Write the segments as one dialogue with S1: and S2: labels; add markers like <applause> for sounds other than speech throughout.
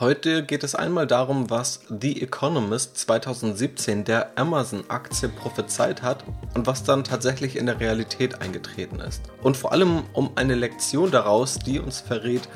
S1: Heute geht es einmal darum, was The Economist 2017 der Amazon-Aktie prophezeit hat und was dann tatsächlich in der Realität eingetreten ist. Und vor allem um eine Lektion daraus, die uns verrät,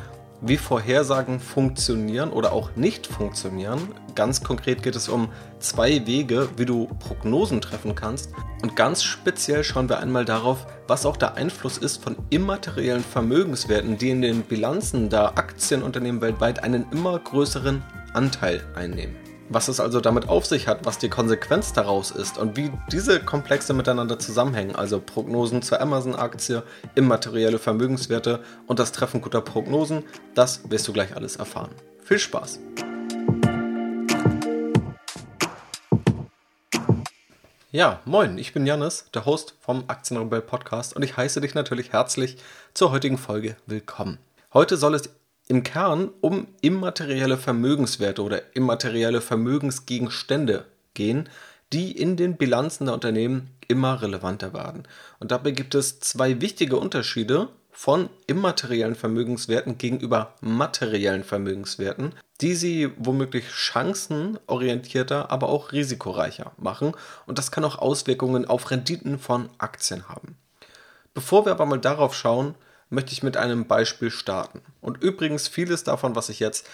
S1: wie Vorhersagen funktionieren oder auch nicht funktionieren. Ganz konkret geht es um zwei Wege, wie du Prognosen treffen kannst. Und ganz speziell schauen wir einmal darauf, was auch der Einfluss ist von immateriellen Vermögenswerten, die in den Bilanzen der Aktienunternehmen weltweit einen immer größeren Anteil einnehmen was es also damit auf sich hat, was die Konsequenz daraus ist und wie diese Komplexe miteinander zusammenhängen, also Prognosen zur Amazon-Aktie, immaterielle Vermögenswerte und das Treffen guter Prognosen, das wirst du gleich alles erfahren. Viel Spaß! Ja, moin, ich bin Janis, der Host vom Aktienrebell Podcast und ich heiße dich natürlich herzlich zur heutigen Folge willkommen. Heute soll es im Kern um immaterielle Vermögenswerte oder immaterielle Vermögensgegenstände gehen, die in den Bilanzen der Unternehmen immer relevanter werden. Und dabei gibt es zwei wichtige Unterschiede von immateriellen Vermögenswerten gegenüber materiellen Vermögenswerten, die sie womöglich chancenorientierter, aber auch risikoreicher machen. Und das kann auch Auswirkungen auf Renditen von Aktien haben. Bevor wir aber mal darauf schauen, möchte ich mit einem Beispiel starten. Und übrigens, vieles davon, was ich jetzt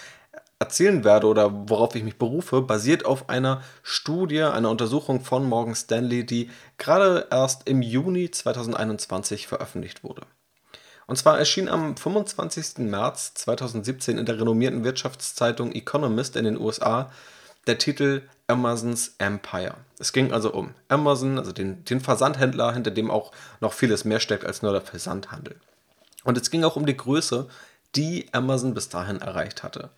S1: erzählen werde oder worauf ich mich berufe, basiert auf einer Studie, einer Untersuchung von Morgan Stanley, die gerade erst im Juni 2021 veröffentlicht wurde. Und zwar erschien am 25. März 2017 in der renommierten Wirtschaftszeitung Economist in den USA der Titel Amazons Empire. Es ging also um Amazon, also den, den Versandhändler, hinter dem auch noch vieles mehr steckt als nur der Versandhandel. Und es ging auch um die Größe, die Amazon bis dahin erreicht hatte.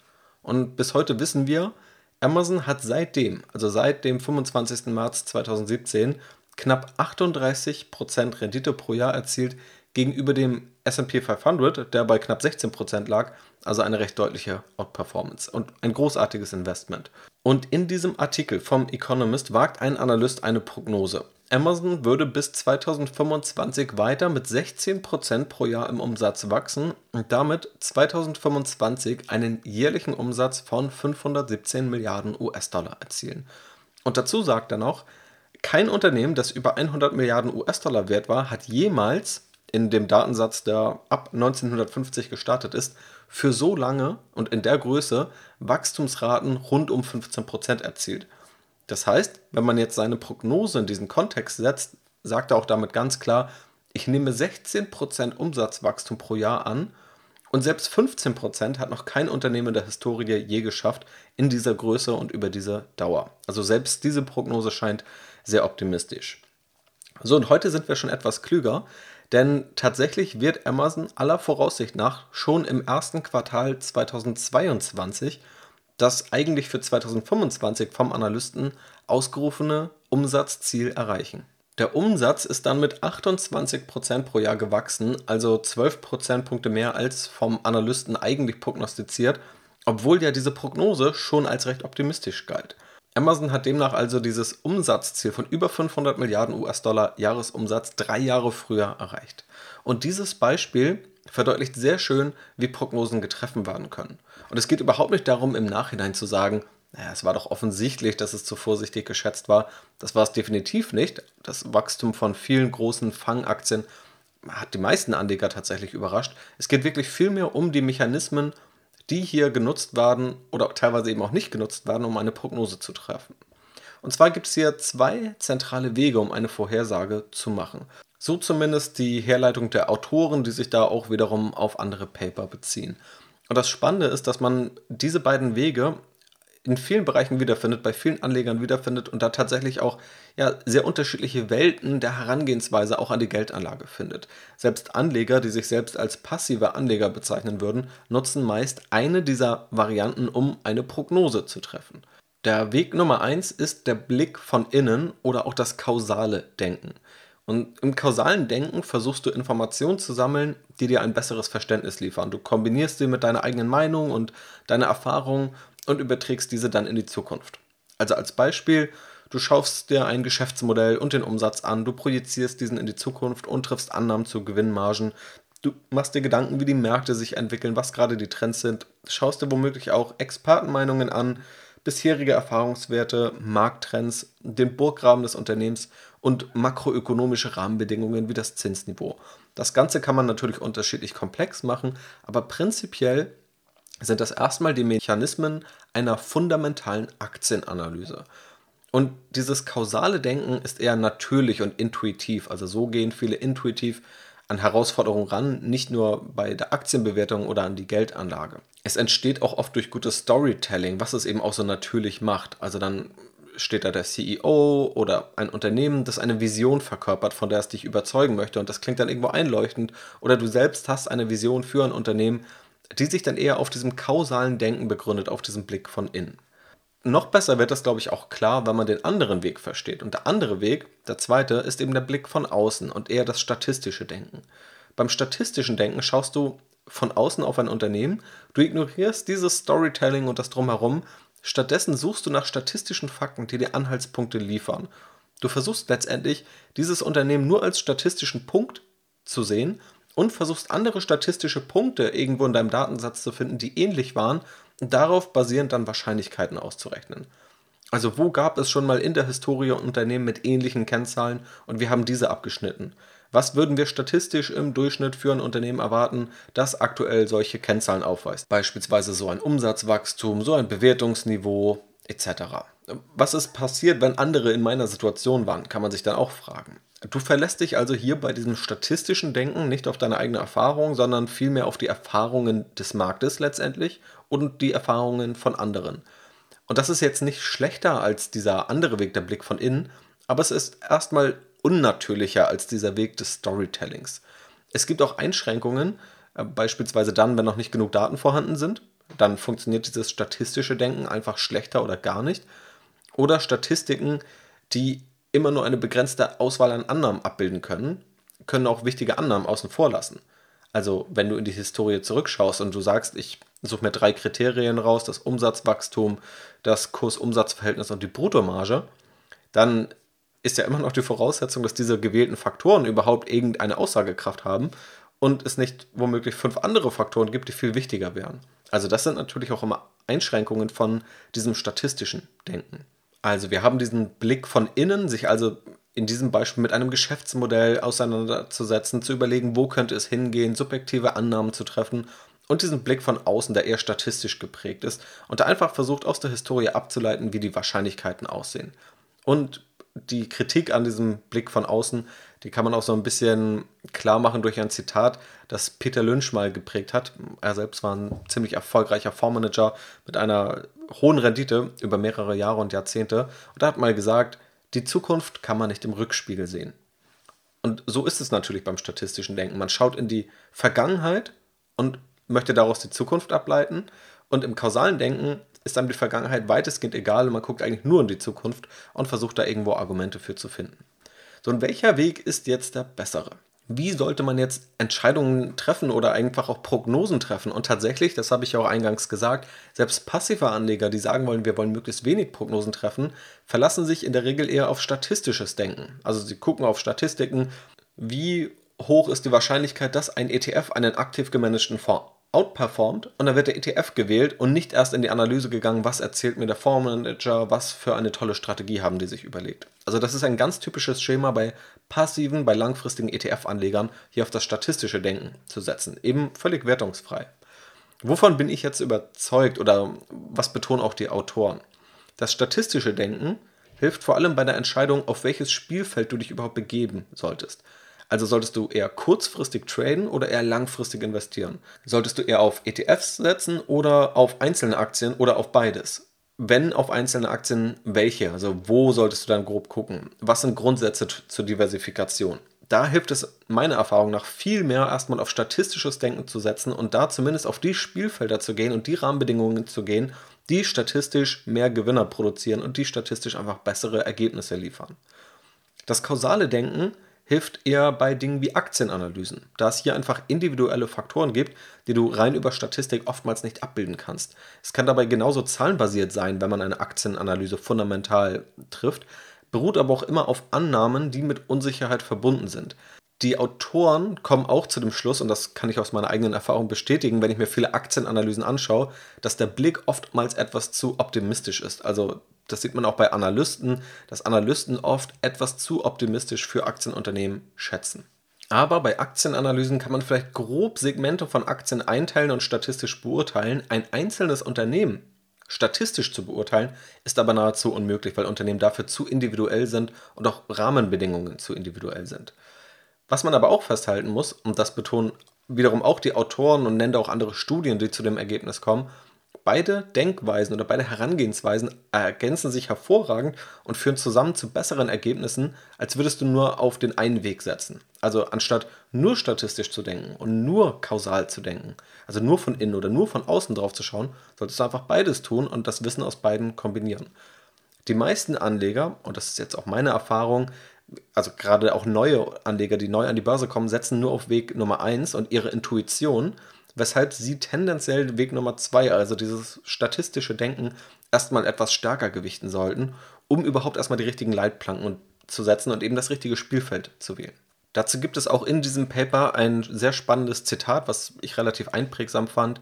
S1: Und bis heute wissen wir, Amazon hat seitdem, also seit dem 25. März 2017, knapp 38% Rendite pro Jahr erzielt gegenüber dem SP 500, der bei knapp 16% lag, also eine recht deutliche Outperformance und ein großartiges Investment. Und in diesem Artikel vom Economist wagt ein Analyst eine Prognose. Amazon würde bis 2025 weiter mit 16% pro Jahr im Umsatz wachsen und damit 2025 einen jährlichen Umsatz von 517 Milliarden US-Dollar erzielen. Und dazu sagt er noch, kein Unternehmen, das über 100 Milliarden US-Dollar wert war, hat jemals in dem Datensatz, der ab 1950 gestartet ist, für so lange und in der Größe Wachstumsraten rund um 15% erzielt. Das heißt, wenn man jetzt seine Prognose in diesen Kontext setzt, sagt er auch damit ganz klar, ich nehme 16% Umsatzwachstum pro Jahr an und selbst 15% hat noch kein Unternehmen der Historie je geschafft in dieser Größe und über diese Dauer. Also selbst diese Prognose scheint sehr optimistisch. So, und heute sind wir schon etwas klüger, denn tatsächlich wird Amazon aller Voraussicht nach schon im ersten Quartal 2022 das eigentlich für 2025 vom Analysten ausgerufene Umsatzziel erreichen. Der Umsatz ist dann mit 28% pro Jahr gewachsen, also 12 Prozentpunkte mehr als vom Analysten eigentlich prognostiziert, obwohl ja diese Prognose schon als recht optimistisch galt. Amazon hat demnach also dieses Umsatzziel von über 500 Milliarden US-Dollar Jahresumsatz drei Jahre früher erreicht. Und dieses Beispiel verdeutlicht sehr schön, wie Prognosen getreffen werden können. Und es geht überhaupt nicht darum, im Nachhinein zu sagen, naja, es war doch offensichtlich, dass es zu vorsichtig geschätzt war. Das war es definitiv nicht. Das Wachstum von vielen großen Fangaktien hat die meisten Anleger tatsächlich überrascht. Es geht wirklich vielmehr um die Mechanismen, die hier genutzt werden oder teilweise eben auch nicht genutzt werden, um eine Prognose zu treffen. Und zwar gibt es hier zwei zentrale Wege, um eine Vorhersage zu machen. So zumindest die Herleitung der Autoren, die sich da auch wiederum auf andere Paper beziehen. Und das Spannende ist, dass man diese beiden Wege in vielen Bereichen wiederfindet, bei vielen Anlegern wiederfindet und da tatsächlich auch ja, sehr unterschiedliche Welten der Herangehensweise auch an die Geldanlage findet. Selbst Anleger, die sich selbst als passive Anleger bezeichnen würden, nutzen meist eine dieser Varianten, um eine Prognose zu treffen. Der Weg Nummer eins ist der Blick von innen oder auch das kausale Denken. Und im kausalen Denken versuchst du Informationen zu sammeln, die dir ein besseres Verständnis liefern. Du kombinierst sie mit deiner eigenen Meinung und deiner Erfahrung und überträgst diese dann in die Zukunft. Also als Beispiel, du schaust dir ein Geschäftsmodell und den Umsatz an, du projizierst diesen in die Zukunft und triffst Annahmen zu Gewinnmargen, Du machst dir Gedanken, wie die Märkte sich entwickeln, was gerade die Trends sind, schaust dir womöglich auch Expertenmeinungen an, bisherige Erfahrungswerte, Markttrends, den Burggraben des Unternehmens und makroökonomische Rahmenbedingungen wie das Zinsniveau. Das Ganze kann man natürlich unterschiedlich komplex machen, aber prinzipiell sind das erstmal die Mechanismen einer fundamentalen Aktienanalyse. Und dieses kausale Denken ist eher natürlich und intuitiv. Also so gehen viele intuitiv an Herausforderungen ran, nicht nur bei der Aktienbewertung oder an die Geldanlage. Es entsteht auch oft durch gutes Storytelling, was es eben auch so natürlich macht. Also dann steht da der CEO oder ein Unternehmen, das eine Vision verkörpert, von der es dich überzeugen möchte und das klingt dann irgendwo einleuchtend oder du selbst hast eine Vision für ein Unternehmen, die sich dann eher auf diesem kausalen Denken begründet, auf diesem Blick von innen. Noch besser wird das, glaube ich, auch klar, wenn man den anderen Weg versteht. Und der andere Weg, der zweite, ist eben der Blick von außen und eher das statistische Denken. Beim statistischen Denken schaust du von außen auf ein Unternehmen, du ignorierst dieses Storytelling und das drumherum, stattdessen suchst du nach statistischen Fakten, die dir Anhaltspunkte liefern. Du versuchst letztendlich, dieses Unternehmen nur als statistischen Punkt zu sehen und versuchst andere statistische Punkte irgendwo in deinem Datensatz zu finden, die ähnlich waren darauf basierend dann Wahrscheinlichkeiten auszurechnen. Also wo gab es schon mal in der Historie Unternehmen mit ähnlichen Kennzahlen und wir haben diese abgeschnitten? Was würden wir statistisch im Durchschnitt für ein Unternehmen erwarten, das aktuell solche Kennzahlen aufweist? Beispielsweise so ein Umsatzwachstum, so ein Bewertungsniveau etc. Was ist passiert, wenn andere in meiner Situation waren, kann man sich dann auch fragen. Du verlässt dich also hier bei diesem statistischen Denken nicht auf deine eigene Erfahrung, sondern vielmehr auf die Erfahrungen des Marktes letztendlich und die Erfahrungen von anderen. Und das ist jetzt nicht schlechter als dieser andere Weg, der Blick von innen, aber es ist erstmal unnatürlicher als dieser Weg des Storytellings. Es gibt auch Einschränkungen, äh, beispielsweise dann, wenn noch nicht genug Daten vorhanden sind. Dann funktioniert dieses statistische Denken einfach schlechter oder gar nicht. Oder Statistiken, die immer nur eine begrenzte Auswahl an Annahmen abbilden können, können auch wichtige Annahmen außen vor lassen. Also wenn du in die Historie zurückschaust und du sagst, ich suche mir drei Kriterien raus, das Umsatzwachstum, das Kurs-Umsatz-Verhältnis und die Bruttomarge, dann ist ja immer noch die Voraussetzung, dass diese gewählten Faktoren überhaupt irgendeine Aussagekraft haben und es nicht womöglich fünf andere Faktoren gibt, die viel wichtiger wären. Also das sind natürlich auch immer Einschränkungen von diesem statistischen Denken. Also wir haben diesen Blick von innen, sich also in diesem Beispiel mit einem Geschäftsmodell auseinanderzusetzen, zu überlegen, wo könnte es hingehen, subjektive Annahmen zu treffen und diesen Blick von außen, der eher statistisch geprägt ist und der einfach versucht aus der Historie abzuleiten, wie die Wahrscheinlichkeiten aussehen. Und die Kritik an diesem Blick von außen, die kann man auch so ein bisschen klar machen durch ein Zitat, das Peter Lynch mal geprägt hat. Er selbst war ein ziemlich erfolgreicher Fondsmanager mit einer hohen Rendite über mehrere Jahre und Jahrzehnte. Und er hat mal gesagt, die Zukunft kann man nicht im Rückspiegel sehen. Und so ist es natürlich beim statistischen Denken. Man schaut in die Vergangenheit und möchte daraus die Zukunft ableiten. Und im kausalen Denken ist einem die Vergangenheit weitestgehend egal und man guckt eigentlich nur in die Zukunft und versucht da irgendwo Argumente für zu finden. So, und welcher Weg ist jetzt der bessere? Wie sollte man jetzt Entscheidungen treffen oder einfach auch Prognosen treffen? Und tatsächlich, das habe ich ja auch eingangs gesagt, selbst passive Anleger, die sagen wollen, wir wollen möglichst wenig Prognosen treffen, verlassen sich in der Regel eher auf statistisches Denken. Also sie gucken auf Statistiken, wie hoch ist die Wahrscheinlichkeit, dass ein ETF einen aktiv gemanagten Fonds outperformt und dann wird der ETF gewählt und nicht erst in die Analyse gegangen, was erzählt mir der Fondsmanager, was für eine tolle Strategie haben die sich überlegt. Also das ist ein ganz typisches Schema bei passiven, bei langfristigen ETF-Anlegern, hier auf das statistische Denken zu setzen. Eben völlig wertungsfrei. Wovon bin ich jetzt überzeugt oder was betonen auch die Autoren? Das statistische Denken hilft vor allem bei der Entscheidung, auf welches Spielfeld du dich überhaupt begeben solltest. Also solltest du eher kurzfristig traden oder eher langfristig investieren? Solltest du eher auf ETFs setzen oder auf einzelne Aktien oder auf beides? Wenn auf einzelne Aktien, welche? Also wo solltest du dann grob gucken? Was sind Grundsätze zur Diversifikation? Da hilft es meiner Erfahrung nach viel mehr, erstmal auf statistisches Denken zu setzen und da zumindest auf die Spielfelder zu gehen und die Rahmenbedingungen zu gehen, die statistisch mehr Gewinner produzieren und die statistisch einfach bessere Ergebnisse liefern. Das kausale Denken hilft eher bei Dingen wie Aktienanalysen, da es hier einfach individuelle Faktoren gibt, die du rein über Statistik oftmals nicht abbilden kannst. Es kann dabei genauso zahlenbasiert sein, wenn man eine Aktienanalyse fundamental trifft, beruht aber auch immer auf Annahmen, die mit Unsicherheit verbunden sind. Die Autoren kommen auch zu dem Schluss, und das kann ich aus meiner eigenen Erfahrung bestätigen, wenn ich mir viele Aktienanalysen anschaue, dass der Blick oftmals etwas zu optimistisch ist. Also das sieht man auch bei Analysten, dass Analysten oft etwas zu optimistisch für Aktienunternehmen schätzen. Aber bei Aktienanalysen kann man vielleicht grob Segmente von Aktien einteilen und statistisch beurteilen. Ein einzelnes Unternehmen statistisch zu beurteilen, ist aber nahezu unmöglich, weil Unternehmen dafür zu individuell sind und auch Rahmenbedingungen zu individuell sind. Was man aber auch festhalten muss, und das betonen wiederum auch die Autoren und nennen auch andere Studien, die zu dem Ergebnis kommen, Beide Denkweisen oder beide Herangehensweisen ergänzen sich hervorragend und führen zusammen zu besseren Ergebnissen, als würdest du nur auf den einen Weg setzen. Also anstatt nur statistisch zu denken und nur kausal zu denken, also nur von innen oder nur von außen drauf zu schauen, solltest du einfach beides tun und das Wissen aus beiden kombinieren. Die meisten Anleger, und das ist jetzt auch meine Erfahrung, also gerade auch neue Anleger, die neu an die Börse kommen, setzen nur auf Weg Nummer 1 und ihre Intuition weshalb sie tendenziell Weg Nummer zwei, also dieses statistische Denken, erstmal etwas stärker gewichten sollten, um überhaupt erstmal die richtigen Leitplanken zu setzen und eben das richtige Spielfeld zu wählen. Dazu gibt es auch in diesem Paper ein sehr spannendes Zitat, was ich relativ einprägsam fand.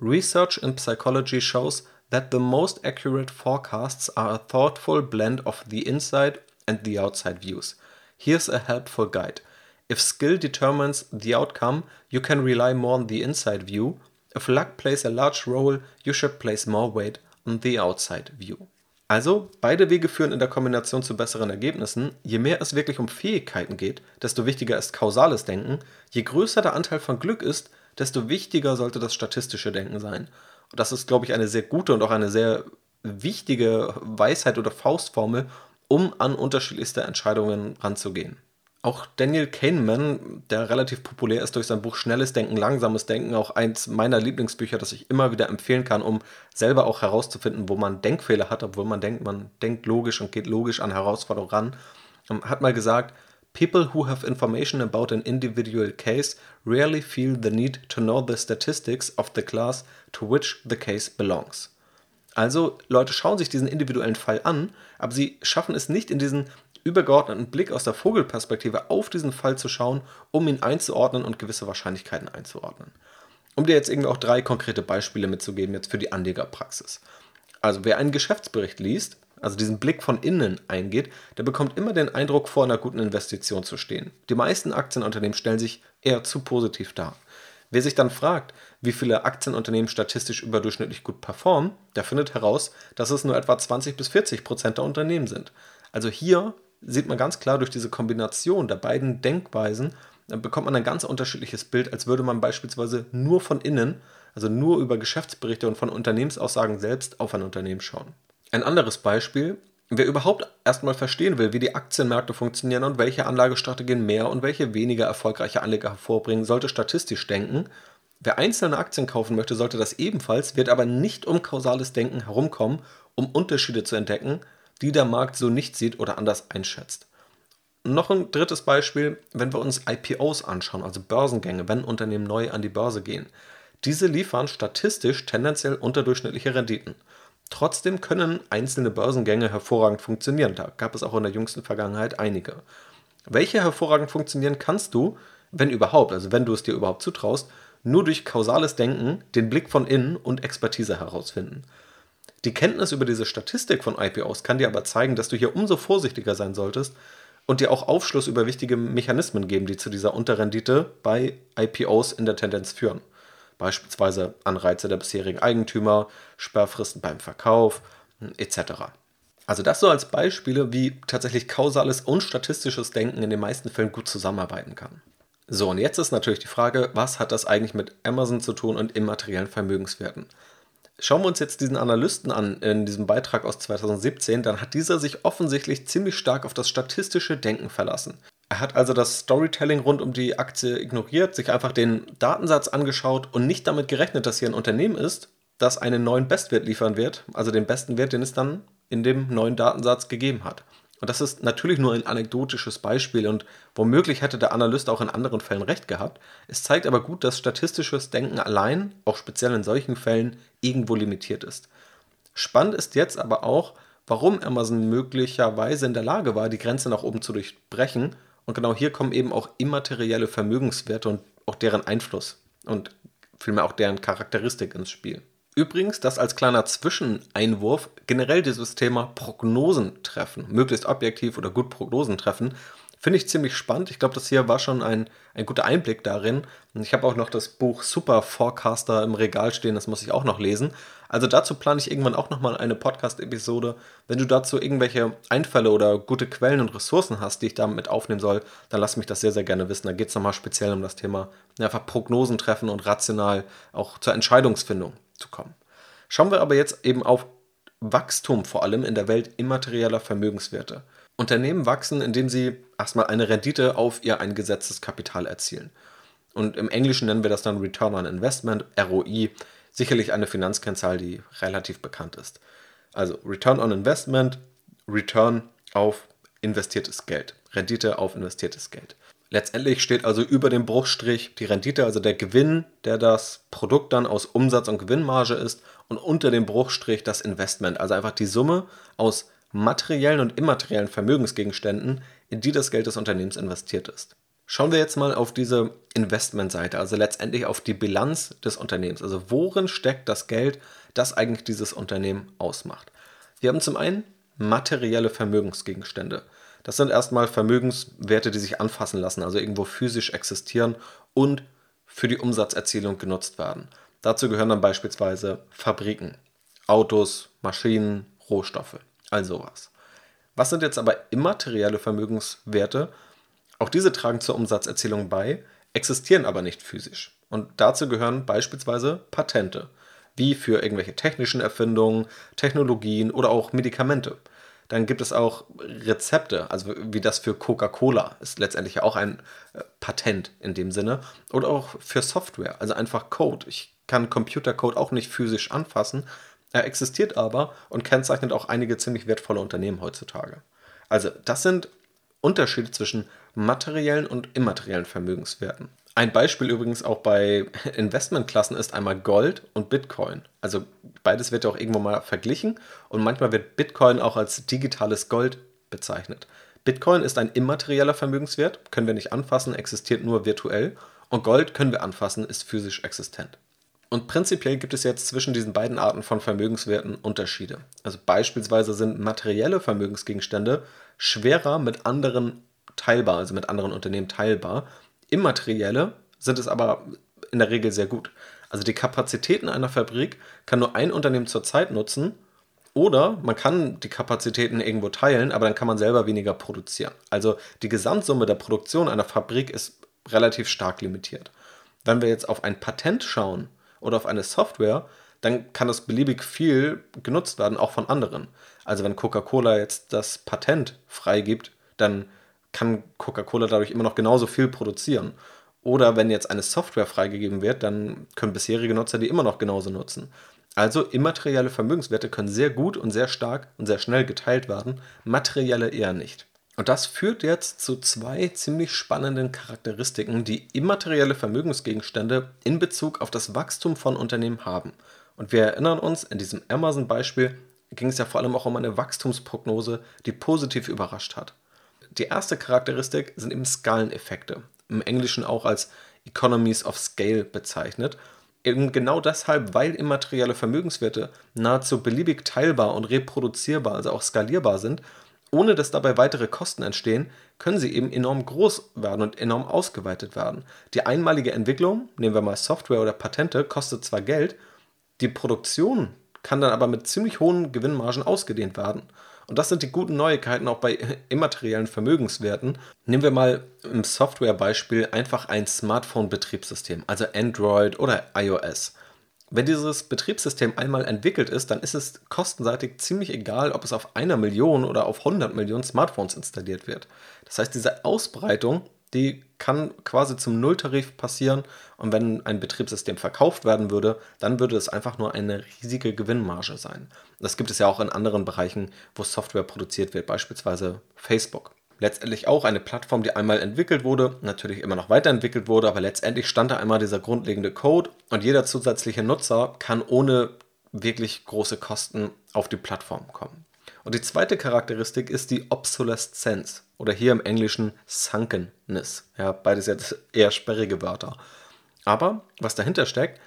S1: Research in psychology shows that the most accurate forecasts are a thoughtful blend of the inside and the outside views. Here's a helpful guide. If skill determines the outcome, you can rely more on the inside view. If luck plays a large role, you should place more weight on the outside view. Also, beide Wege führen in der Kombination zu besseren Ergebnissen. Je mehr es wirklich um Fähigkeiten geht, desto wichtiger ist kausales Denken. Je größer der Anteil von Glück ist, desto wichtiger sollte das statistische Denken sein. Und das ist, glaube ich, eine sehr gute und auch eine sehr wichtige Weisheit oder Faustformel, um an unterschiedlichste Entscheidungen ranzugehen. Auch Daniel Kahneman, der relativ populär ist durch sein Buch Schnelles Denken, Langsames Denken, auch eins meiner Lieblingsbücher, das ich immer wieder empfehlen kann, um selber auch herauszufinden, wo man Denkfehler hat, obwohl man denkt, man denkt logisch und geht logisch an Herausforderungen ran, ähm, hat mal gesagt, People who have information about an individual case rarely feel the need to know the statistics of the class to which the case belongs. Also Leute schauen sich diesen individuellen Fall an, aber sie schaffen es nicht in diesen übergeordneten Blick aus der Vogelperspektive auf diesen Fall zu schauen, um ihn einzuordnen und gewisse Wahrscheinlichkeiten einzuordnen. Um dir jetzt irgendwie auch drei konkrete Beispiele mitzugeben, jetzt für die Anlegerpraxis. Also wer einen Geschäftsbericht liest, also diesen Blick von innen eingeht, der bekommt immer den Eindruck, vor einer guten Investition zu stehen. Die meisten Aktienunternehmen stellen sich eher zu positiv dar. Wer sich dann fragt, wie viele Aktienunternehmen statistisch überdurchschnittlich gut performen, der findet heraus, dass es nur etwa 20 bis 40 Prozent der Unternehmen sind. Also hier sieht man ganz klar durch diese Kombination der beiden Denkweisen, bekommt man ein ganz unterschiedliches Bild, als würde man beispielsweise nur von innen, also nur über Geschäftsberichte und von Unternehmensaussagen selbst auf ein Unternehmen schauen. Ein anderes Beispiel, wer überhaupt erstmal verstehen will, wie die Aktienmärkte funktionieren und welche Anlagestrategien mehr und welche weniger erfolgreiche Anleger hervorbringen, sollte statistisch denken. Wer einzelne Aktien kaufen möchte, sollte das ebenfalls, wird aber nicht um kausales Denken herumkommen, um Unterschiede zu entdecken, die der Markt so nicht sieht oder anders einschätzt. Noch ein drittes Beispiel, wenn wir uns IPOs anschauen, also Börsengänge, wenn Unternehmen neu an die Börse gehen. Diese liefern statistisch tendenziell unterdurchschnittliche Renditen. Trotzdem können einzelne Börsengänge hervorragend funktionieren. Da gab es auch in der jüngsten Vergangenheit einige. Welche hervorragend funktionieren kannst du, wenn überhaupt, also wenn du es dir überhaupt zutraust, nur durch kausales Denken, den Blick von innen und Expertise herausfinden. Die Kenntnis über diese Statistik von IPOs kann dir aber zeigen, dass du hier umso vorsichtiger sein solltest und dir auch Aufschluss über wichtige Mechanismen geben, die zu dieser Unterrendite bei IPOs in der Tendenz führen. Beispielsweise Anreize der bisherigen Eigentümer, Sperrfristen beim Verkauf etc. Also das so als Beispiele, wie tatsächlich kausales und statistisches Denken in den meisten Fällen gut zusammenarbeiten kann. So, und jetzt ist natürlich die Frage, was hat das eigentlich mit Amazon zu tun und immateriellen Vermögenswerten? Schauen wir uns jetzt diesen Analysten an in diesem Beitrag aus 2017, dann hat dieser sich offensichtlich ziemlich stark auf das statistische Denken verlassen. Er hat also das Storytelling rund um die Aktie ignoriert, sich einfach den Datensatz angeschaut und nicht damit gerechnet, dass hier ein Unternehmen ist, das einen neuen Bestwert liefern wird, also den besten Wert, den es dann in dem neuen Datensatz gegeben hat. Und das ist natürlich nur ein anekdotisches Beispiel und womöglich hätte der Analyst auch in anderen Fällen recht gehabt. Es zeigt aber gut, dass statistisches Denken allein, auch speziell in solchen Fällen, irgendwo limitiert ist. Spannend ist jetzt aber auch, warum Amazon möglicherweise in der Lage war, die Grenze nach oben zu durchbrechen Und genau hier kommen eben auch immaterielle Vermögenswerte und auch deren Einfluss und vielmehr auch deren Charakteristik ins Spiel. Übrigens, dass als kleiner Zwischeneinwurf generell dieses Thema Prognosen treffen, möglichst objektiv oder gut Prognosen treffen, Finde ich ziemlich spannend. Ich glaube, das hier war schon ein, ein guter Einblick darin. Und ich habe auch noch das Buch Super Forecaster im Regal stehen, das muss ich auch noch lesen. Also dazu plane ich irgendwann auch nochmal eine Podcast-Episode. Wenn du dazu irgendwelche Einfälle oder gute Quellen und Ressourcen hast, die ich damit aufnehmen soll, dann lass mich das sehr, sehr gerne wissen. Da geht es nochmal speziell um das Thema ja, einfach Prognosen treffen und rational auch zur Entscheidungsfindung zu kommen. Schauen wir aber jetzt eben auf Wachstum vor allem in der Welt immaterieller Vermögenswerte. Unternehmen wachsen, indem sie erstmal eine Rendite auf ihr eingesetztes Kapital erzielen. Und im Englischen nennen wir das dann Return on Investment, ROI, sicherlich eine Finanzkennzahl, die relativ bekannt ist. Also Return on Investment, Return auf investiertes Geld, Rendite auf investiertes Geld. Letztendlich steht also über dem Bruchstrich die Rendite, also der Gewinn, der das Produkt dann aus Umsatz und Gewinnmarge ist, und unter dem Bruchstrich das Investment, also einfach die Summe aus materiellen und immateriellen Vermögensgegenständen, in die das Geld des Unternehmens investiert ist. Schauen wir jetzt mal auf diese Investmentseite, also letztendlich auf die Bilanz des Unternehmens. Also worin steckt das Geld, das eigentlich dieses Unternehmen ausmacht? Wir haben zum einen materielle Vermögensgegenstände. Das sind erstmal Vermögenswerte, die sich anfassen lassen, also irgendwo physisch existieren und für die Umsatzerzielung genutzt werden. Dazu gehören dann beispielsweise Fabriken, Autos, Maschinen, Rohstoffe all sowas. Was sind jetzt aber immaterielle Vermögenswerte? Auch diese tragen zur Umsatzerzielung bei, existieren aber nicht physisch. Und dazu gehören beispielsweise Patente, wie für irgendwelche technischen Erfindungen, Technologien oder auch Medikamente. Dann gibt es auch Rezepte, also wie das für Coca-Cola ist letztendlich auch ein äh, Patent in dem Sinne. Oder auch für Software, also einfach Code. Ich kann Computercode auch nicht physisch anfassen, er existiert aber und kennzeichnet auch einige ziemlich wertvolle Unternehmen heutzutage. Also das sind Unterschiede zwischen materiellen und immateriellen Vermögenswerten. Ein Beispiel übrigens auch bei Investmentklassen ist einmal Gold und Bitcoin. Also beides wird ja auch irgendwo mal verglichen und manchmal wird Bitcoin auch als digitales Gold bezeichnet. Bitcoin ist ein immaterieller Vermögenswert, können wir nicht anfassen, existiert nur virtuell und Gold können wir anfassen, ist physisch existent. Und prinzipiell gibt es jetzt zwischen diesen beiden Arten von Vermögenswerten Unterschiede. Also beispielsweise sind materielle Vermögensgegenstände schwerer mit anderen teilbar, also mit anderen Unternehmen teilbar. Immaterielle sind es aber in der Regel sehr gut. Also die Kapazitäten einer Fabrik kann nur ein Unternehmen zur Zeit nutzen oder man kann die Kapazitäten irgendwo teilen, aber dann kann man selber weniger produzieren. Also die Gesamtsumme der Produktion einer Fabrik ist relativ stark limitiert. Wenn wir jetzt auf ein Patent schauen, oder auf eine Software, dann kann das beliebig viel genutzt werden, auch von anderen. Also wenn Coca-Cola jetzt das Patent freigibt, dann kann Coca-Cola dadurch immer noch genauso viel produzieren. Oder wenn jetzt eine Software freigegeben wird, dann können bisherige Nutzer die immer noch genauso nutzen. Also immaterielle Vermögenswerte können sehr gut und sehr stark und sehr schnell geteilt werden, materielle eher nicht. Und das führt jetzt zu zwei ziemlich spannenden Charakteristiken, die immaterielle Vermögensgegenstände in Bezug auf das Wachstum von Unternehmen haben. Und wir erinnern uns, in diesem Amazon-Beispiel ging es ja vor allem auch um eine Wachstumsprognose, die positiv überrascht hat. Die erste Charakteristik sind eben Skaleneffekte, im Englischen auch als Economies of Scale bezeichnet. Eben genau deshalb, weil immaterielle Vermögenswerte nahezu beliebig teilbar und reproduzierbar, also auch skalierbar sind, ohne dass dabei weitere Kosten entstehen, können sie eben enorm groß werden und enorm ausgeweitet werden. Die einmalige Entwicklung, nehmen wir mal Software oder Patente, kostet zwar Geld, die Produktion kann dann aber mit ziemlich hohen Gewinnmargen ausgedehnt werden. Und das sind die guten Neuigkeiten auch bei immateriellen Vermögenswerten. Nehmen wir mal im Softwarebeispiel einfach ein Smartphone-Betriebssystem, also Android oder iOS. Wenn dieses Betriebssystem einmal entwickelt ist, dann ist es kostenseitig ziemlich egal, ob es auf einer Million oder auf 100 Millionen Smartphones installiert wird. Das heißt, diese Ausbreitung, die kann quasi zum Nulltarif passieren und wenn ein Betriebssystem verkauft werden würde, dann würde es einfach nur eine riesige Gewinnmarge sein. Das gibt es ja auch in anderen Bereichen, wo Software produziert wird, beispielsweise Facebook letztendlich auch eine Plattform, die einmal entwickelt wurde, natürlich immer noch weiterentwickelt wurde, aber letztendlich stand da einmal dieser grundlegende Code und jeder zusätzliche Nutzer kann ohne wirklich große Kosten auf die Plattform kommen. Und die zweite Charakteristik ist die Obsoleszenz oder hier im Englischen Sunkenness. Ja, beides jetzt eher sperrige Wörter. Aber was dahinter steckt,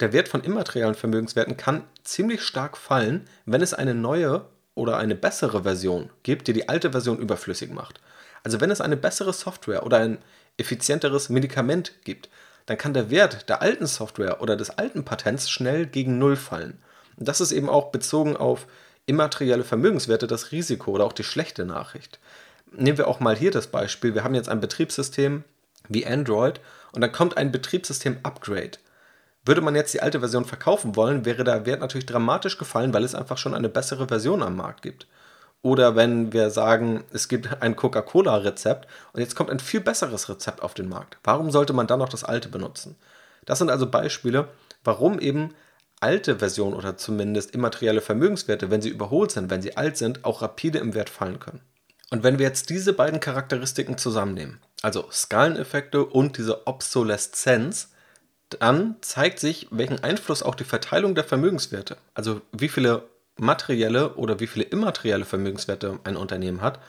S1: der Wert von immateriellen Vermögenswerten kann ziemlich stark fallen, wenn es eine neue oder eine bessere Version gibt, die die alte Version überflüssig macht. Also wenn es eine bessere Software oder ein effizienteres Medikament gibt, dann kann der Wert der alten Software oder des alten Patents schnell gegen Null fallen. Und das ist eben auch bezogen auf immaterielle Vermögenswerte das Risiko oder auch die schlechte Nachricht. Nehmen wir auch mal hier das Beispiel. Wir haben jetzt ein Betriebssystem wie Android und dann kommt ein Betriebssystem-Upgrade. Würde man jetzt die alte Version verkaufen wollen, wäre der Wert natürlich dramatisch gefallen, weil es einfach schon eine bessere Version am Markt gibt. Oder wenn wir sagen, es gibt ein Coca-Cola-Rezept und jetzt kommt ein viel besseres Rezept auf den Markt. Warum sollte man dann noch das alte benutzen? Das sind also Beispiele, warum eben alte Versionen oder zumindest immaterielle Vermögenswerte, wenn sie überholt sind, wenn sie alt sind, auch rapide im Wert fallen können. Und wenn wir jetzt diese beiden Charakteristiken zusammennehmen, also Skaleneffekte und diese Obsoleszenz, dann zeigt sich, welchen Einfluss auch die Verteilung der Vermögenswerte, also wie viele materielle oder wie viele immaterielle Vermögenswerte ein Unternehmen hat,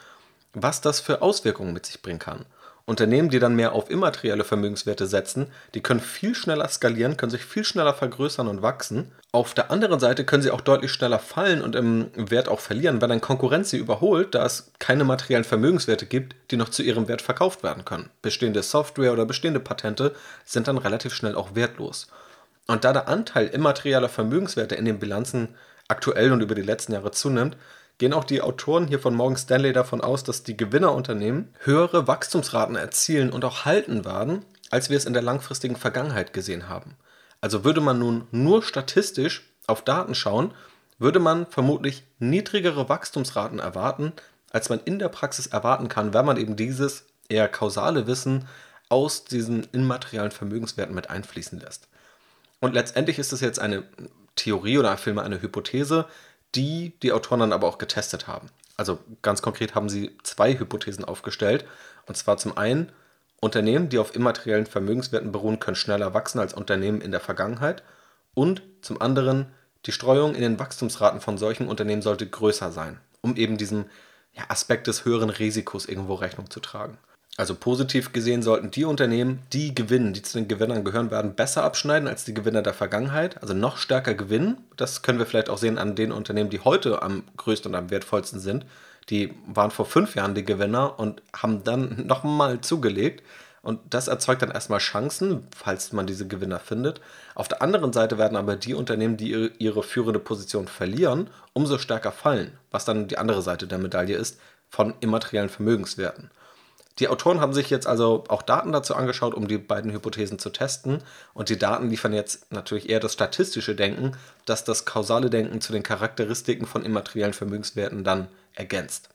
S1: was das für Auswirkungen mit sich bringen kann. Unternehmen, die dann mehr auf immaterielle Vermögenswerte setzen, die können viel schneller skalieren, können sich viel schneller vergrößern und wachsen. Auf der anderen Seite können sie auch deutlich schneller fallen und im Wert auch verlieren, wenn ein Konkurrent sie überholt, da es keine materiellen Vermögenswerte gibt, die noch zu ihrem Wert verkauft werden können. Bestehende Software oder bestehende Patente sind dann relativ schnell auch wertlos. Und da der Anteil immaterieller Vermögenswerte in den Bilanzen aktuell und über die letzten Jahre zunimmt, gehen auch die Autoren hier von Morgan Stanley davon aus, dass die Gewinnerunternehmen höhere Wachstumsraten erzielen und auch halten werden, als wir es in der langfristigen Vergangenheit gesehen haben. Also würde man nun nur statistisch auf Daten schauen, würde man vermutlich niedrigere Wachstumsraten erwarten, als man in der Praxis erwarten kann, wenn man eben dieses eher kausale Wissen aus diesen immateriellen Vermögenswerten mit einfließen lässt. Und letztendlich ist es jetzt eine Theorie oder vielmehr eine Hypothese, die die Autoren dann aber auch getestet haben. Also ganz konkret haben sie zwei Hypothesen aufgestellt. Und zwar zum einen, Unternehmen, die auf immateriellen Vermögenswerten beruhen, können schneller wachsen als Unternehmen in der Vergangenheit. Und zum anderen, die Streuung in den Wachstumsraten von solchen Unternehmen sollte größer sein, um eben diesem ja, Aspekt des höheren Risikos irgendwo Rechnung zu tragen. Also positiv gesehen sollten die Unternehmen, die gewinnen, die zu den Gewinnern gehören werden, besser abschneiden als die Gewinner der Vergangenheit, also noch stärker gewinnen. Das können wir vielleicht auch sehen an den Unternehmen, die heute am größten und am wertvollsten sind. Die waren vor fünf Jahren die Gewinner und haben dann <laughs> nochmal zugelegt. Und das erzeugt dann erstmal Chancen, falls man diese Gewinner findet. Auf der anderen Seite werden aber die Unternehmen, die ihre, ihre führende Position verlieren, umso stärker fallen, was dann die andere Seite der Medaille ist von immateriellen Vermögenswerten. Die Autoren haben sich jetzt also auch Daten dazu angeschaut, um die beiden Hypothesen zu testen. Und die Daten liefern jetzt natürlich eher das statistische Denken, das das kausale Denken zu den Charakteristiken von immateriellen Vermögenswerten dann ergänzt.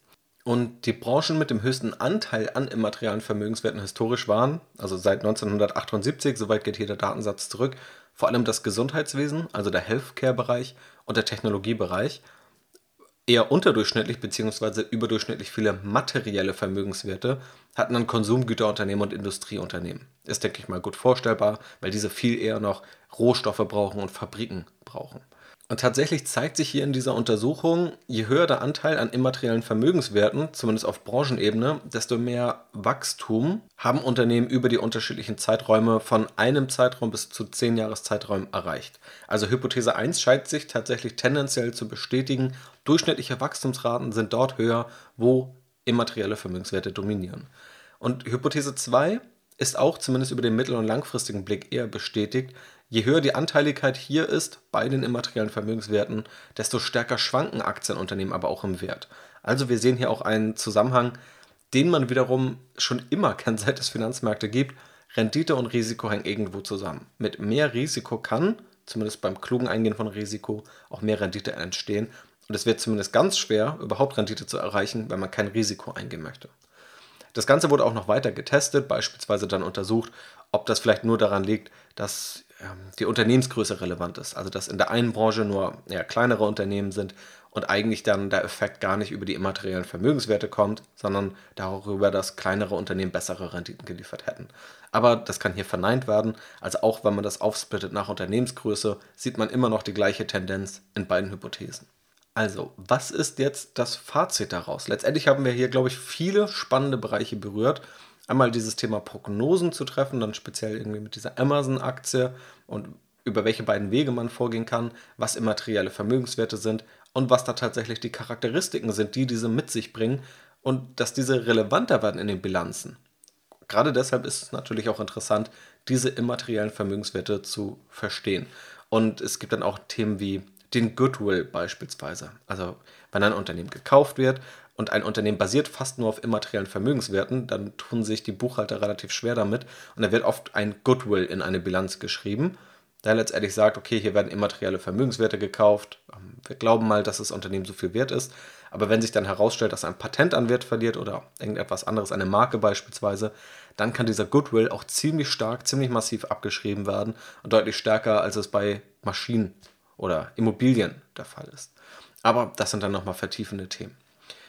S1: Und die Branchen mit dem höchsten Anteil an immateriellen Vermögenswerten historisch waren, also seit 1978, soweit geht hier der Datensatz zurück, vor allem das Gesundheitswesen, also der Healthcare-Bereich und der Technologiebereich eher unterdurchschnittlich bzw. überdurchschnittlich viele materielle Vermögenswerte hatten dann Konsumgüterunternehmen und Industrieunternehmen. Ist, denke ich mal, gut vorstellbar, weil diese viel eher noch Rohstoffe brauchen und Fabriken brauchen. Und tatsächlich zeigt sich hier in dieser Untersuchung, je höher der Anteil an immateriellen Vermögenswerten, zumindest auf Branchenebene, desto mehr Wachstum haben Unternehmen über die unterschiedlichen Zeiträume von einem Zeitraum bis zu zehn Jahreszeiträumen erreicht. Also Hypothese 1 scheint sich tatsächlich tendenziell zu bestätigen, durchschnittliche Wachstumsraten sind dort höher, wo immaterielle Vermögenswerte dominieren. Und Hypothese 2 ist auch zumindest über den mittel- und langfristigen Blick eher bestätigt, Je höher die Anteiligkeit hier ist bei den immateriellen Vermögenswerten, desto stärker schwanken Aktienunternehmen aber auch im Wert. Also wir sehen hier auch einen Zusammenhang, den man wiederum schon immer kennt, <laughs> seit es Finanzmärkte gibt. Rendite und Risiko hängen irgendwo zusammen. Mit mehr Risiko kann, zumindest beim klugen Eingehen von Risiko, auch mehr Rendite entstehen. Und es wird zumindest ganz schwer, überhaupt Rendite zu erreichen, wenn man kein Risiko eingehen möchte. Das Ganze wurde auch noch weiter getestet, beispielsweise dann untersucht, ob das vielleicht nur daran liegt, dass ähm, die Unternehmensgröße relevant ist. Also dass in der einen Branche nur ja, kleinere Unternehmen sind und eigentlich dann der Effekt gar nicht über die immateriellen Vermögenswerte kommt, sondern darüber, dass kleinere Unternehmen bessere Renditen geliefert hätten. Aber das kann hier verneint werden. Also auch wenn man das aufsplittet nach Unternehmensgröße, sieht man immer noch die gleiche Tendenz in beiden Hypothesen. Also, was ist jetzt das Fazit daraus? Letztendlich haben wir hier, glaube ich, viele spannende Bereiche berührt. Einmal dieses Thema Prognosen zu treffen, dann speziell irgendwie mit dieser Amazon-Aktie und über welche beiden Wege man vorgehen kann, was immaterielle Vermögenswerte sind und was da tatsächlich die Charakteristiken sind, die diese mit sich bringen und dass diese relevanter werden in den Bilanzen. Gerade deshalb ist es natürlich auch interessant, diese immateriellen Vermögenswerte zu verstehen. Und es gibt dann auch Themen wie den Goodwill beispielsweise. Also wenn ein Unternehmen gekauft wird und ein Unternehmen basiert fast nur auf immateriellen Vermögenswerten, dann tun sich die Buchhalter relativ schwer damit und da wird oft ein Goodwill in eine Bilanz geschrieben, der letztendlich sagt, okay, hier werden immaterielle Vermögenswerte gekauft, ähm, wir glauben mal, dass das Unternehmen so viel wert ist, aber wenn sich dann herausstellt, dass ein Patent an Wert verliert oder irgendetwas anderes, eine Marke beispielsweise, dann kann dieser Goodwill auch ziemlich stark, ziemlich massiv abgeschrieben werden und deutlich stärker, als es bei Maschinen oder Immobilien der Fall ist. Aber das sind dann nochmal vertiefende Themen.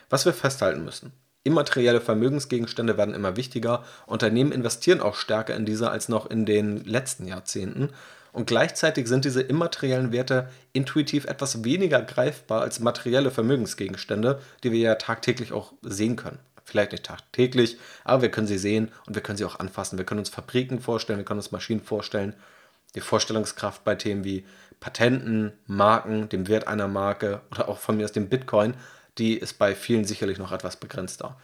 S1: Was wir festhalten müssen. Immaterielle Vermögensgegenstände werden immer wichtiger. Unternehmen investieren auch stärker in diese als noch in den letzten Jahrzehnten. Und gleichzeitig sind diese immateriellen Werte intuitiv etwas weniger greifbar als materielle Vermögensgegenstände, die wir ja tagtäglich auch sehen können. Vielleicht nicht tagtäglich, aber wir können sie sehen und wir können sie auch anfassen. Wir können uns Fabriken vorstellen, wir können uns Maschinen vorstellen. Die Vorstellungskraft bei Themen wie Patenten, Marken, dem Wert einer Marke oder auch von mir aus dem Bitcoin, die ist bei vielen sicherlich noch etwas begrenzter.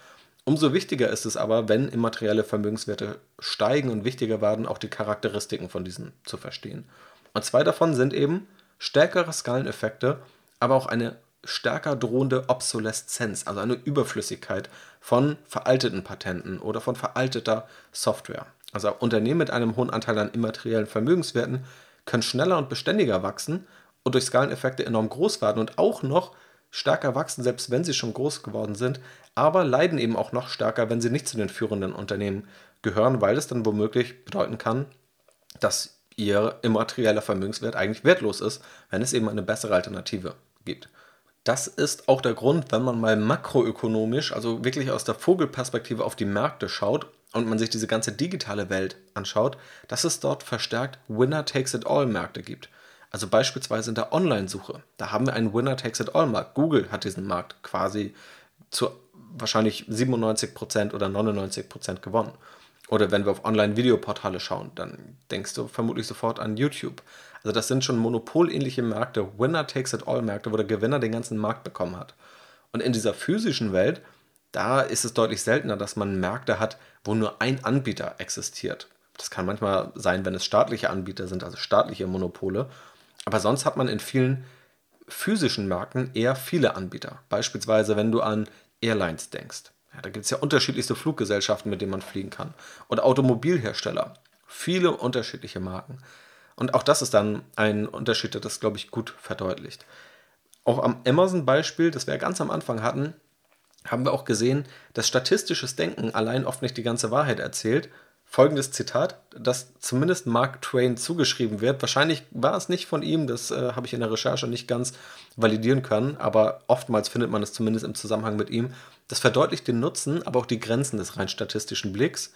S1: Umso wichtiger ist es aber, wenn immaterielle Vermögenswerte steigen und wichtiger werden, auch die Charakteristiken von diesen zu verstehen. Und zwei davon sind eben stärkere Skaleneffekte, aber auch eine stärker drohende Obsoleszenz, also eine Überflüssigkeit von veralteten Patenten oder von veralteter Software. Also Unternehmen mit einem hohen Anteil an immateriellen Vermögenswerten können schneller und beständiger wachsen und durch Skaleneffekte enorm groß werden und auch noch stärker wachsen, selbst wenn sie schon groß geworden sind, aber leiden eben auch noch stärker, wenn sie nicht zu den führenden Unternehmen gehören, weil es dann womöglich bedeuten kann, dass ihr immaterieller Vermögenswert eigentlich wertlos ist, wenn es eben eine bessere Alternative gibt. Das ist auch der Grund, wenn man mal makroökonomisch, also wirklich aus der Vogelperspektive auf die Märkte schaut und man sich diese ganze digitale Welt anschaut, dass es dort verstärkt Winner-Takes-it-all-Märkte gibt. Also beispielsweise in der Online-Suche. Da haben wir einen Winner-Takes-it-all-Markt. Google hat diesen Markt quasi zu wahrscheinlich 97% oder 99% gewonnen. Oder wenn wir auf Online-Videoportale schauen, dann denkst du vermutlich sofort an YouTube. Also das sind schon monopolähnliche Märkte, Winner-Takes-it-all-Märkte, wo der Gewinner den ganzen Markt bekommen hat. Und in dieser physischen Welt, da ist es deutlich seltener, dass man Märkte hat, wo nur ein Anbieter existiert. Das kann manchmal sein, wenn es staatliche Anbieter sind, also staatliche Monopole. Aber sonst hat man in vielen physischen Märkten eher viele Anbieter. Beispielsweise, wenn du an Airlines denkst. Ja, da gibt es ja unterschiedlichste Fluggesellschaften, mit denen man fliegen kann. Und Automobilhersteller. Viele unterschiedliche Marken. Und auch das ist dann ein Unterschied, der das, glaube ich, gut verdeutlicht. Auch am Amazon-Beispiel, das wir ganz am Anfang hatten, haben wir auch gesehen, dass statistisches Denken allein oft nicht die ganze Wahrheit erzählt. Folgendes Zitat, das zumindest Mark Twain zugeschrieben wird. Wahrscheinlich war es nicht von ihm, das äh, habe ich in der Recherche nicht ganz validieren können, aber oftmals findet man es zumindest im Zusammenhang mit ihm. Das verdeutlicht den Nutzen, aber auch die Grenzen des rein statistischen Blicks.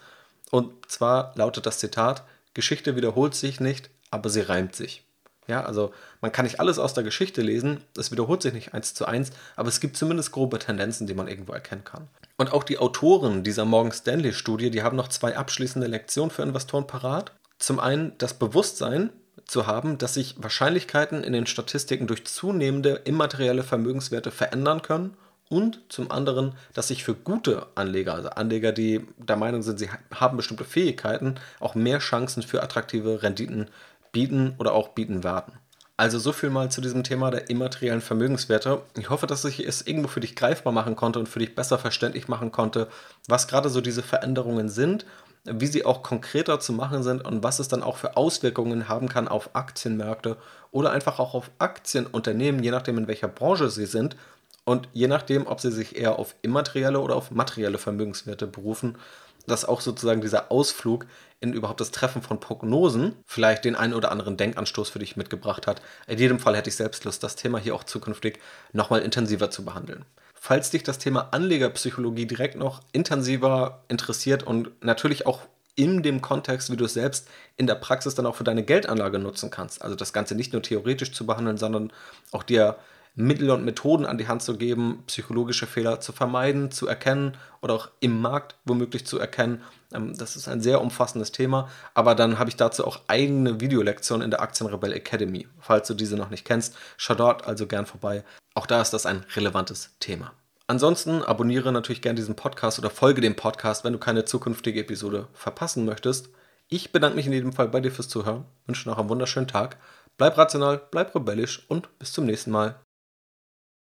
S1: Und zwar lautet das Zitat, Geschichte wiederholt sich nicht, aber sie reimt sich. Ja, also man kann nicht alles aus der Geschichte lesen, es wiederholt sich nicht eins zu eins, aber es gibt zumindest grobe Tendenzen, die man irgendwo erkennen kann. Und auch die Autoren dieser Morgan Stanley Studie, die haben noch zwei abschließende Lektionen für Investoren parat. Zum einen das Bewusstsein zu haben, dass sich Wahrscheinlichkeiten in den Statistiken durch zunehmende immaterielle Vermögenswerte verändern können und zum anderen, dass sich für gute Anleger, also Anleger, die der Meinung sind, sie haben bestimmte Fähigkeiten, auch mehr Chancen für attraktive Renditen bieten oder auch bieten werden. Also so viel mal zu diesem Thema der immateriellen Vermögenswerte. Ich hoffe, dass ich es irgendwo für dich greifbar machen konnte und für dich besser verständlich machen konnte, was gerade so diese Veränderungen sind, wie sie auch konkreter zu machen sind und was es dann auch für Auswirkungen haben kann auf Aktienmärkte oder einfach auch auf Aktienunternehmen, je nachdem in welcher Branche sie sind und je nachdem, ob sie sich eher auf immaterielle oder auf materielle Vermögenswerte berufen dass auch sozusagen dieser Ausflug in überhaupt das Treffen von Prognosen vielleicht den einen oder anderen Denkanstoß für dich mitgebracht hat. In jedem Fall hätte ich selbst Lust, das Thema hier auch zukünftig nochmal intensiver zu behandeln. Falls dich das Thema Anlegerpsychologie direkt noch intensiver interessiert und natürlich auch in dem Kontext, wie du es selbst in der Praxis dann auch für deine Geldanlage nutzen kannst. Also das Ganze nicht nur theoretisch zu behandeln, sondern auch dir Mittel und Methoden an die Hand zu geben, psychologische Fehler zu vermeiden, zu erkennen oder auch im Markt womöglich zu erkennen. Ähm, das ist ein sehr umfassendes Thema, aber dann habe ich dazu auch eigene Videolektionen in der Aktienrebell Academy. Falls du diese noch nicht kennst, schau dort also gern vorbei. Auch da ist das ein relevantes Thema. Ansonsten abonniere natürlich gern diesen Podcast oder folge dem Podcast, wenn du keine zukünftige Episode verpassen möchtest. Ich bedanke mich in jedem Fall bei dir fürs Zuhören, wünsche noch einen wunderschönen Tag, bleib rational, bleib rebellisch und bis zum nächsten Mal.